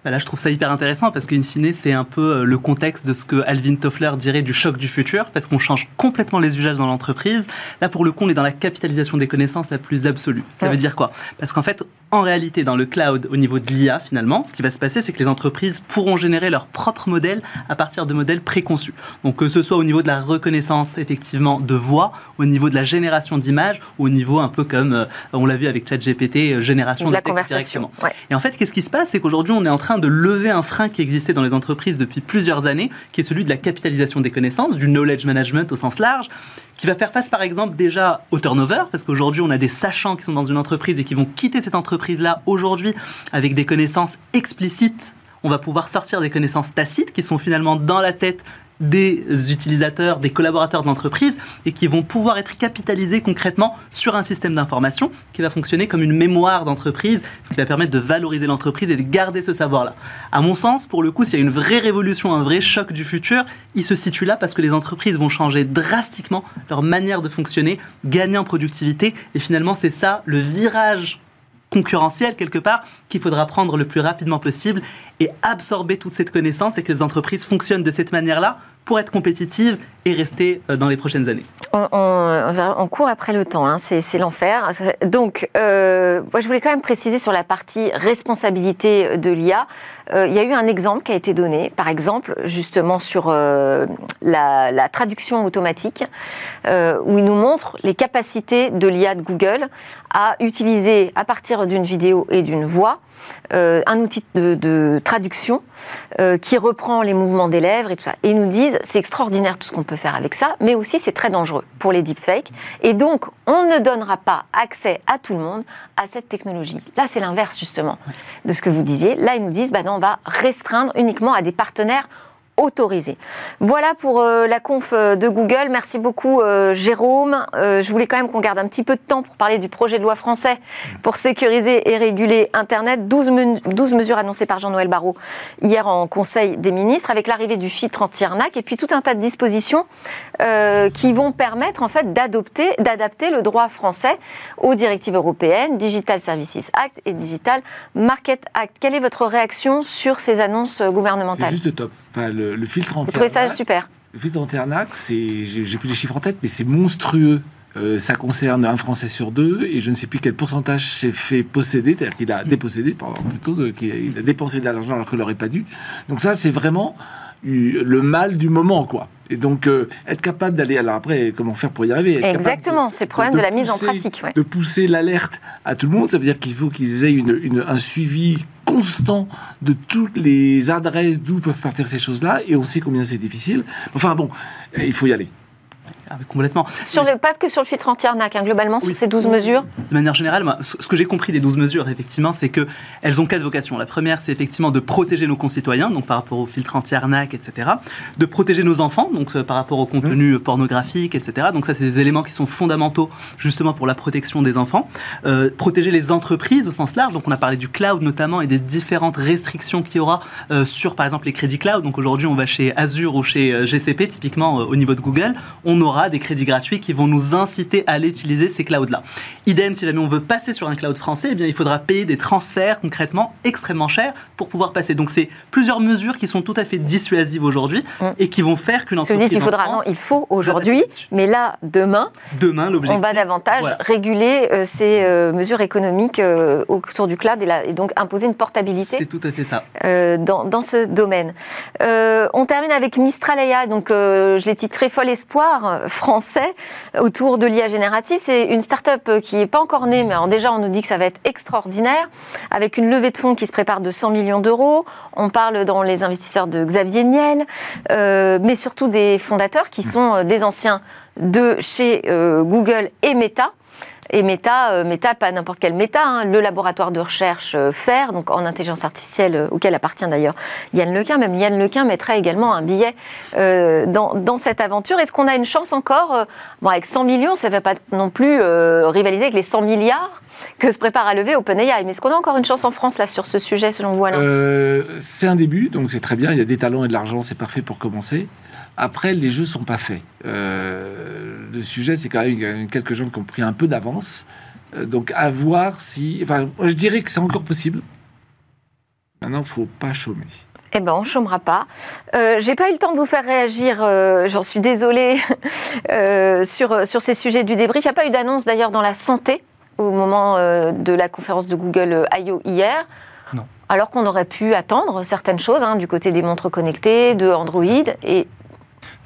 Bah là, je trouve ça hyper intéressant parce qu'in fine, c'est un peu euh, le contexte de ce que Alvin Toffler dirait du choc du futur, parce qu'on change complètement les usages dans l'entreprise. Là, pour le coup, on est dans la capitalisation des connaissances la plus absolue. Ça veut dire quoi? Parce qu'en fait, en réalité, dans le cloud, au niveau de l'IA, finalement, ce qui va se passer, c'est que les entreprises pourront générer leur propre modèle à partir de modèles préconçus. Donc, que ce soit au niveau de la reconnaissance, effectivement, de voix, au niveau de la génération d'images, au niveau un peu comme euh, on l'a vu avec ChatGPT, euh, génération de, la conversation. Et en fait, qu'est-ce qui se passe? C'est qu'aujourd'hui, on est en train de lever un frein qui existait dans les entreprises depuis plusieurs années, qui est celui de la capitalisation des connaissances, du knowledge management au sens large, qui va faire face par exemple déjà au turnover, parce qu'aujourd'hui on a des sachants qui sont dans une entreprise et qui vont quitter cette entreprise-là aujourd'hui avec des connaissances explicites. On va pouvoir sortir des connaissances tacites qui sont finalement dans la tête des utilisateurs, des collaborateurs de l'entreprise et qui vont pouvoir être capitalisés concrètement sur un système d'information qui va fonctionner comme une mémoire d'entreprise, ce qui va permettre de valoriser l'entreprise et de garder ce savoir-là. À mon sens, pour le coup, s'il y a une vraie révolution, un vrai choc du futur, il se situe là parce que les entreprises vont changer drastiquement leur manière de fonctionner, gagner en productivité et finalement c'est ça le virage concurrentiel quelque part qu'il faudra prendre le plus rapidement possible et absorber toute cette connaissance et que les entreprises fonctionnent de cette manière-là pour être compétitives et rester euh, dans les prochaines années on, court après le temps, hein, c'est l'enfer. Donc, euh, je voulais quand même préciser sur la partie responsabilité de l'IA. Euh, il y a eu un exemple qui a été donné, par exemple, justement sur la, traduction automatique, où il nous montre les capacités de l'IA de Google à utiliser, à partir d'une vidéo et d'une voix, euh, un outil de, traduction euh, qui reprend les mouvements des lèvres et tout ça. Et ils nous disent, c'est extraordinaire tout ce qu'on peut faire avec ça, mais aussi c'est très dangereux pour les deepfakes. Et donc, on ne donnera pas accès à tout le monde à cette technologie. Là, c'est l'inverse justement de ce que vous disiez. Là, ils nous disent, bah non, on va restreindre uniquement à des partenaires autorisé. Voilà pour euh, la conf euh, de Google. Merci beaucoup euh, Jérôme. je voulais quand même qu'on garde un petit peu de temps pour parler du projet de loi français pour sécuriser et réguler Internet. 12, 12 mesures annoncées par Jean-Noël Barrot hier en Conseil des ministres avec l'arrivée du filtre anti-arnaque et puis tout un tas de dispositions qui vont permettre en fait d'adapter le droit français aux directives européennes, Digital Services Act et Digital Market Act. Quelle est votre réaction sur ces annonces gouvernementales? C'est juste top. Le, filtre anti Vous trouvez ça super Le filtre c'est, j'ai plus les chiffres en tête, mais c'est monstrueux. Euh, ça concerne un Français sur deux et je ne sais plus quel pourcentage s'est fait posséder, c'est-à-dire qu'il a dépossédé, pardon, plutôt, qu'il a dépensé de l'argent alors qu'il n'aurait pas dû. Donc ça, c'est vraiment le mal du moment, quoi. Et donc, euh, être capable d'aller. Alors après, comment faire pour y arriver Exactement, c'est le problème de, la mise en pratique. De pousser l'alerte à tout le monde, ça veut dire qu'il faut qu'ils aient une, un suivi constant de toutes les adresses d'où peuvent partir ces choses-là, et on sait combien c'est difficile. Enfin bon, il faut y aller. Ah, complètement. Sur le, pas que sur le filtre anti-arnaque, hein, globalement, sur ces 12 mesures De manière générale, ce que j'ai compris des 12 mesures, effectivement, c'est qu'elles ont quatre vocations. La première, c'est effectivement de protéger nos concitoyens, donc par rapport au filtre anti-arnaque, etc. De protéger nos enfants, donc euh, par rapport au contenu mmh. pornographique, etc. Donc ça, c'est des éléments qui sont fondamentaux justement pour la protection des enfants. Euh, protéger les entreprises au sens large, donc on a parlé du cloud notamment et des différentes restrictions qu'il y aura euh, sur, par exemple, les crédits cloud. Donc aujourd'hui, on va chez Azure ou chez GCP, typiquement au niveau de Google, on aura des crédits gratuits qui vont nous inciter à aller utiliser ces clouds-là. Idem, si jamais on veut passer sur un cloud français, eh bien, il faudra payer des transferts concrètement extrêmement chers pour pouvoir passer. Donc, c'est plusieurs mesures qui sont tout à fait dissuasives aujourd'hui mm. et qui vont faire qu'une entreprise. Vous dites qu'il faudra, non, il faut aujourd'hui, mais là, demain, demain on va davantage réguler euh, ces euh, mesures économiques euh, autour du cloud et, et, donc imposer une portabilité. C'est tout à fait ça. Dans, dans, ce domaine. on termine avec Mistral AI, donc je l'ai titré Fol Espoir français autour de l'IA générative. C'est une start-up qui n'est pas encore née, mais déjà on nous dit que ça va être extraordinaire, avec une levée de fonds qui se prépare de 100 millions d'euros. On parle dans les investisseurs de Xavier Niel, euh, mais surtout des fondateurs qui sont euh, des anciens de chez euh, Google et Meta. Et Meta, euh, Meta pas n'importe quel Meta, hein, le laboratoire de recherche euh, FAIR, donc en intelligence artificielle, euh, auquel appartient d'ailleurs Yann Lequin. Même Yann Lequin mettrait également un billet dans, dans, cette aventure. Est-ce qu'on a une chance encore Bon, avec 100 millions, ça ne va pas non plus rivaliser avec les 100 milliards que se prépare à lever OpenAI. Mais est-ce qu'on a encore une chance en France là sur ce sujet, selon vous, Alain? C'est un début, donc c'est très bien. Il y a des talents et de l'argent, c'est parfait pour commencer. Après, les jeux sont pas faits. Euh, le sujet, c'est quand même quelques gens qui ont pris un peu d'avance. Euh, donc, à voir si. Enfin, je dirais que c'est encore possible. Maintenant, il faut pas chômer. Eh ben, on chômera pas. Euh, J'ai pas eu le temps de vous faire réagir. Euh, j'en suis désolée sur sur ces sujets du débrief. Il n'y a pas eu d'annonce d'ailleurs dans la santé au moment de la conférence de Google I.O. hier? Non. Alors qu'on aurait pu attendre certaines choses hein, du côté des montres connectées, de Android, et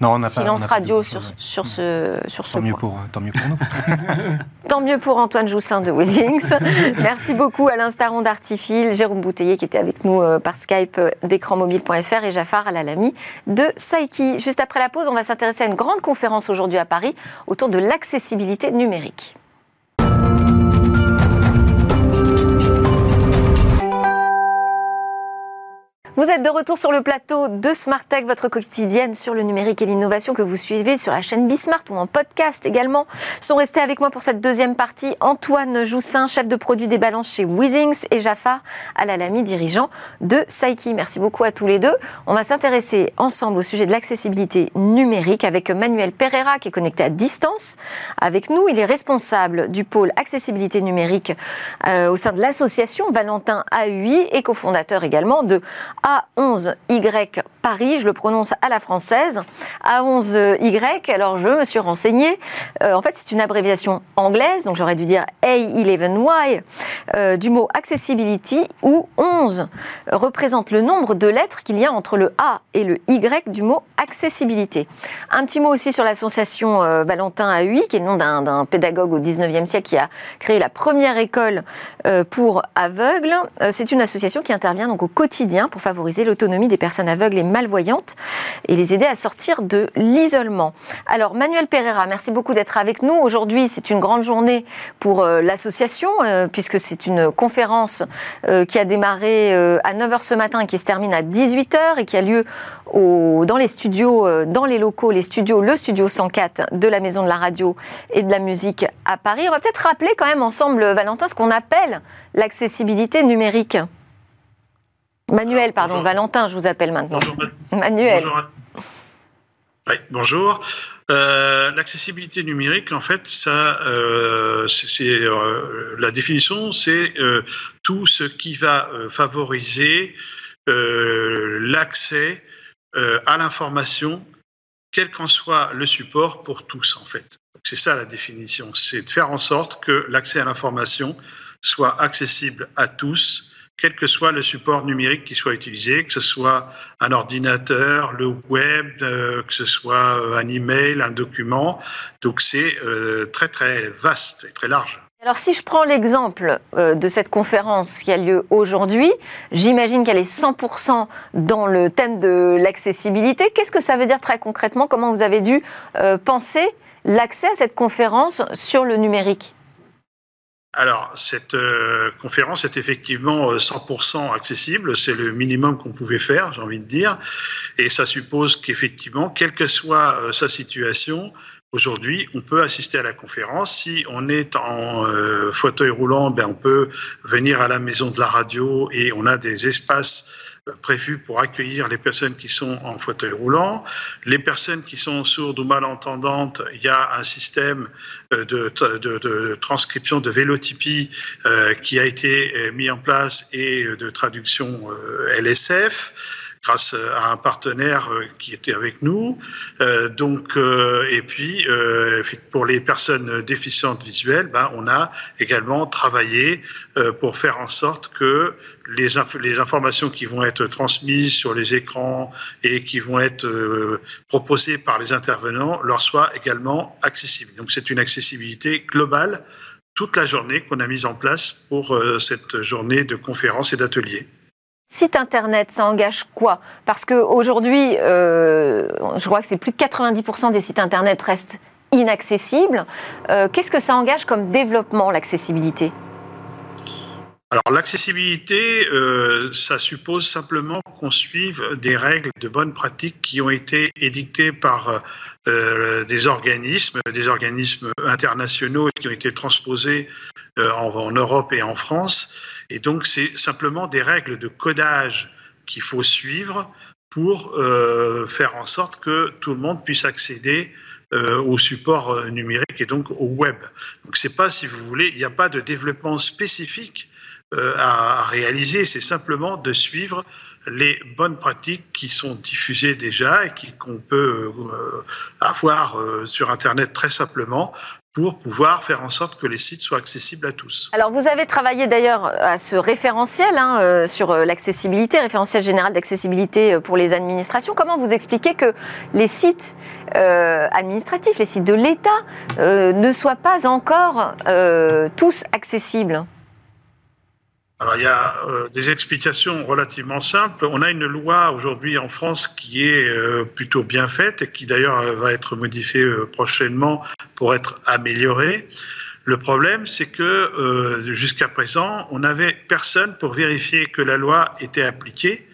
non, on Silence radio sur, sur, ce, sur ce tant point. Mieux pour, tant mieux pour nous. tant mieux pour Antoine Joussin de Wizings. Merci beaucoup Alain Staron d'Artifil, Jérôme Bouteiller qui était avec nous euh, par Skype euh, d'écranmobile.fr et Jafar Alalami de Saiki. Juste après la pause, on va s'intéresser à une grande conférence aujourd'hui à Paris autour de l'accessibilité numérique. Vous êtes de retour sur le plateau de Smart Tech, votre quotidienne sur le numérique et l'innovation que vous suivez sur la chaîne Bismart ou en podcast également. Sont restés avec moi pour cette deuxième partie Antoine Joussin, chef de produit des balances chez Weezings et Jafar Alalami, dirigeant de Saiki. Merci beaucoup à tous les deux. On va s'intéresser ensemble au sujet de l'accessibilité numérique avec Manuel Pereira qui est connecté à distance avec nous. Il est responsable du pôle accessibilité numérique euh, au sein de l'association Valentin AUI et cofondateur également de a11Y Paris, je le prononce à la française. A11Y, alors je me suis renseignée. Euh, en fait, c'est une abréviation anglaise, donc j'aurais dû dire A11Y, euh, du mot accessibility, où 11 représente le nombre de lettres qu'il y a entre le A et le Y du mot accessibilité. Un petit mot aussi sur l'association euh, Valentin AUI, qui est le nom d'un pédagogue au 19e siècle qui a créé la première école pour aveugles. c'est une association qui intervient donc au quotidien pour favoriser l'autonomie des personnes aveugles et malvoyantes et les aider à sortir de l'isolement. Alors Manuel Pereira, merci beaucoup d'être avec nous. Aujourd'hui, c'est une grande journée pour euh, l'association euh, puisque c'est une conférence euh, qui a démarré à 9h ce matin et qui se termine à 18h et qui a lieu dans les studios, dans les locaux, les studios, le studio 104 de la Maison de la Radio et de la Musique à Paris. On va peut-être rappeler quand même ensemble, Valentin, ce qu'on appelle l'accessibilité numérique. Manuel, pardon, Valentin, je vous appelle maintenant. Bonjour. Manuel. Bonjour. Euh, l'accessibilité numérique, en fait, ça, euh, c'est euh, la définition, c'est tout ce qui va favoriser l'accès à l'information, quel qu'en soit le support pour tous, en fait. C'est ça la définition, c'est de faire en sorte que l'accès à l'information soit accessible à tous quel que soit le support numérique qui soit utilisé, que ce soit un ordinateur, le web, euh, que ce soit euh, un email, un document. Donc c'est euh, très très vaste et très large. Alors si je prends l'exemple de cette conférence qui a lieu aujourd'hui, j'imagine qu'elle est 100% dans le thème de l'accessibilité. Qu'est-ce que ça veut dire très concrètement? Comment vous avez dû penser l'accès à cette conférence sur le numérique? Alors, cette euh, conférence est effectivement 100% euh, accessible, c'est le minimum qu'on pouvait faire, j'ai envie de dire, et ça suppose qu'effectivement, quelle que soit euh, sa situation, aujourd'hui, on peut assister à la conférence. Si on est en fauteuil roulant, ben, on peut venir à la maison de la radio et on a des espaces prévu pour accueillir les personnes qui sont en fauteuil roulant. Les personnes qui sont sourdes ou malentendantes, il y a un système euh, de, de, de transcription de vélotypie euh, qui a été euh, mis en place et de traduction LSF grâce à un partenaire euh, qui était avec nous. Euh, donc, euh, et puis, pour les personnes déficientes visuelles, ben, on a également travaillé pour faire en sorte que les, les, informations qui vont être transmises sur les écrans et qui vont être proposées par les intervenants leur soient également accessibles. Donc, c'est une accessibilité globale toute la journée qu'on a mise en place pour cette journée de conférences et d'ateliers. Site internet, ça engage quoi? Parce qu'aujourd'hui, euh, je crois que c'est plus de 90% des sites internet restent inaccessibles. Euh, qu'est-ce que ça engage comme développement, l'accessibilité? Alors l'accessibilité, euh, ça suppose simplement qu'on suive des règles de bonne pratique qui ont été édictées par euh, des organismes, des organismes internationaux qui ont été transposés euh, en, Europe et en France. Et donc c'est simplement des règles de codage qu'il faut suivre pour faire en sorte que tout le monde puisse accéder au support numérique et donc au web. Donc c'est pas, si vous voulez, il n'y a pas de développement spécifique à réaliser, c'est simplement de suivre les bonnes pratiques qui sont diffusées déjà et qu'on peut euh, avoir euh, sur Internet très simplement pour pouvoir faire en sorte que les sites soient accessibles à tous. Alors vous avez travaillé d'ailleurs à ce référentiel hein, sur l'accessibilité, référentiel général d'accessibilité pour les administrations. Comment vous expliquez que les sites administratifs, les sites de l'État, ne soient pas encore tous accessibles? Alors, il y a euh, des explications relativement simples. On a une loi aujourd'hui en France qui est euh, plutôt bien faite et qui d'ailleurs euh, va être modifiée prochainement pour être améliorée. Le problème, c'est que jusqu'à présent, on n'avait personne pour vérifier que la loi était appliquée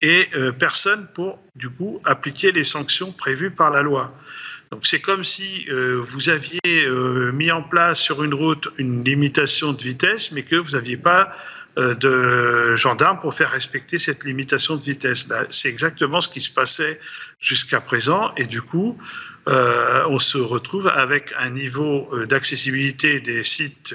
et personne pour, du coup, appliquer les sanctions prévues par la loi. Donc c'est comme si vous aviez mis en place sur une route une limitation de vitesse, mais que vous n'aviez pas de gendarmes pour faire respecter cette limitation de vitesse. Ben, c'est exactement ce qui se passait jusqu'à présent. Et du coup, euh, on se retrouve avec un niveau euh, d'accessibilité des sites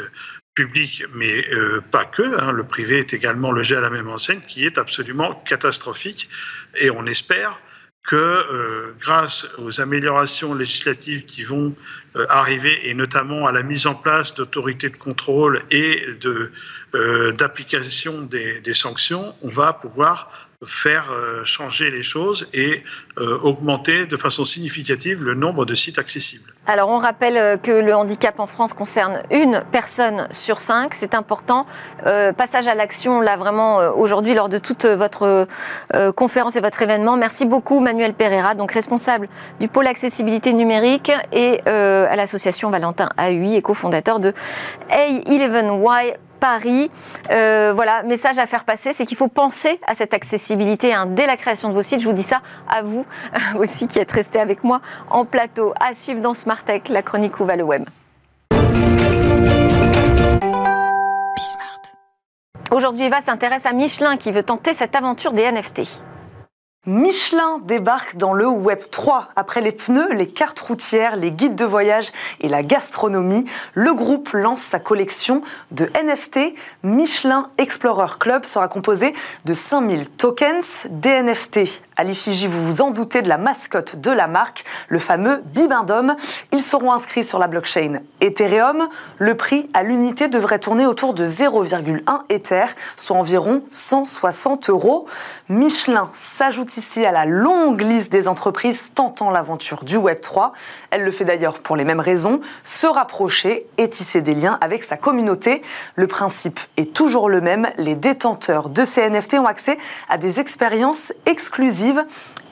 publics, mais pas que, hein, le privé est également logé à la même enseigne, qui est absolument catastrophique. Et on espère que euh, grâce aux améliorations législatives qui vont euh, arriver et notamment à la mise en place d'autorités de contrôle et de, euh, d'application des, sanctions, on va pouvoir faire euh, changer les choses et euh, augmenter de façon significative le nombre de sites accessibles. Alors on rappelle que le handicap en France concerne une personne sur cinq, c'est important. passage à l'action là vraiment aujourd'hui lors de toute votre conférence et votre événement. Merci beaucoup Manuel Pereira, donc responsable du pôle accessibilité numérique et à l'association Valentin AUI et cofondateur de A11Y Paris. Euh, voilà, message à faire passer, c'est qu'il faut penser à cette accessibilité hein, dès la création de vos sites. Je vous dis ça à vous aussi qui êtes restés avec moi en plateau. À suivre dans Smart Tech, la chronique où va le web. Aujourd'hui, Eva s'intéresse à Michelin qui veut tenter cette aventure des NFT. Michelin débarque dans le Web 3. Après les pneus, les cartes routières, les guides de voyage et la gastronomie, le groupe lance sa collection de NFT. Michelin Explorer Club sera composé de 5000 tokens, des NFT à l'effigie, vous vous en doutez, de la mascotte de la marque, le fameux Bibendum. Ils seront inscrits sur la blockchain Ethereum. Le prix à l'unité devrait tourner autour de 0,1 Ether, soit environ 160 euros. Michelin s'ajoute ici à la longue liste des entreprises tentant l'aventure du Web3. Elle le fait d'ailleurs pour les mêmes raisons, se rapprocher et tisser des liens avec sa communauté. Le principe est toujours le même, les détenteurs de ces NFT ont accès à des expériences exclusives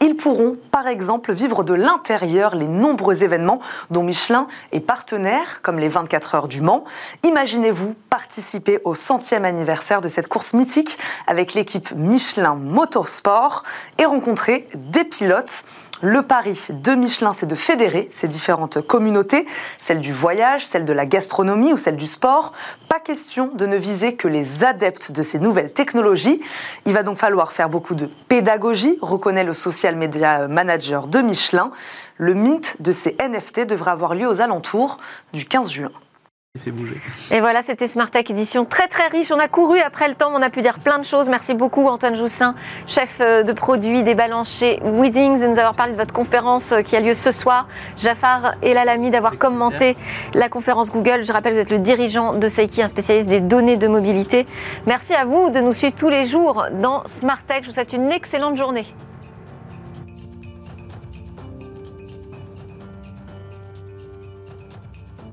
ils pourront, par exemple, vivre de l'intérieur les nombreux événements dont Michelin est partenaire, comme les 24 heures du Mans. Imaginez-vous participer au centième anniversaire de cette course mythique avec l'équipe Michelin Motorsport et rencontrer des pilotes le pari de Michelin, c'est de fédérer ces différentes communautés, celle du voyage, celle de la gastronomie ou celle du sport. Pas question de ne viser que les adeptes de ces nouvelles technologies. Il va donc falloir faire beaucoup de pédagogie, reconnaît le social media manager de Michelin. Le mythe de ces NFT devrait avoir lieu aux alentours du 15 juin fait bouger. Et voilà, c'était Smart Tech édition très très riche. On a couru après le temps, on a pu dire plein de choses. Merci beaucoup Antoine Joussin, chef euh, de produit des balances chez Weezings, de nous avoir parlé de votre conférence euh, qui a lieu ce soir. Jafar et Lalami d'avoir commenté la conférence Google. Je rappelle, vous êtes le dirigeant de Seiki, un spécialiste des données de mobilité. Merci à vous de nous suivre tous les jours dans Smart Tech. Je vous souhaite une excellente journée.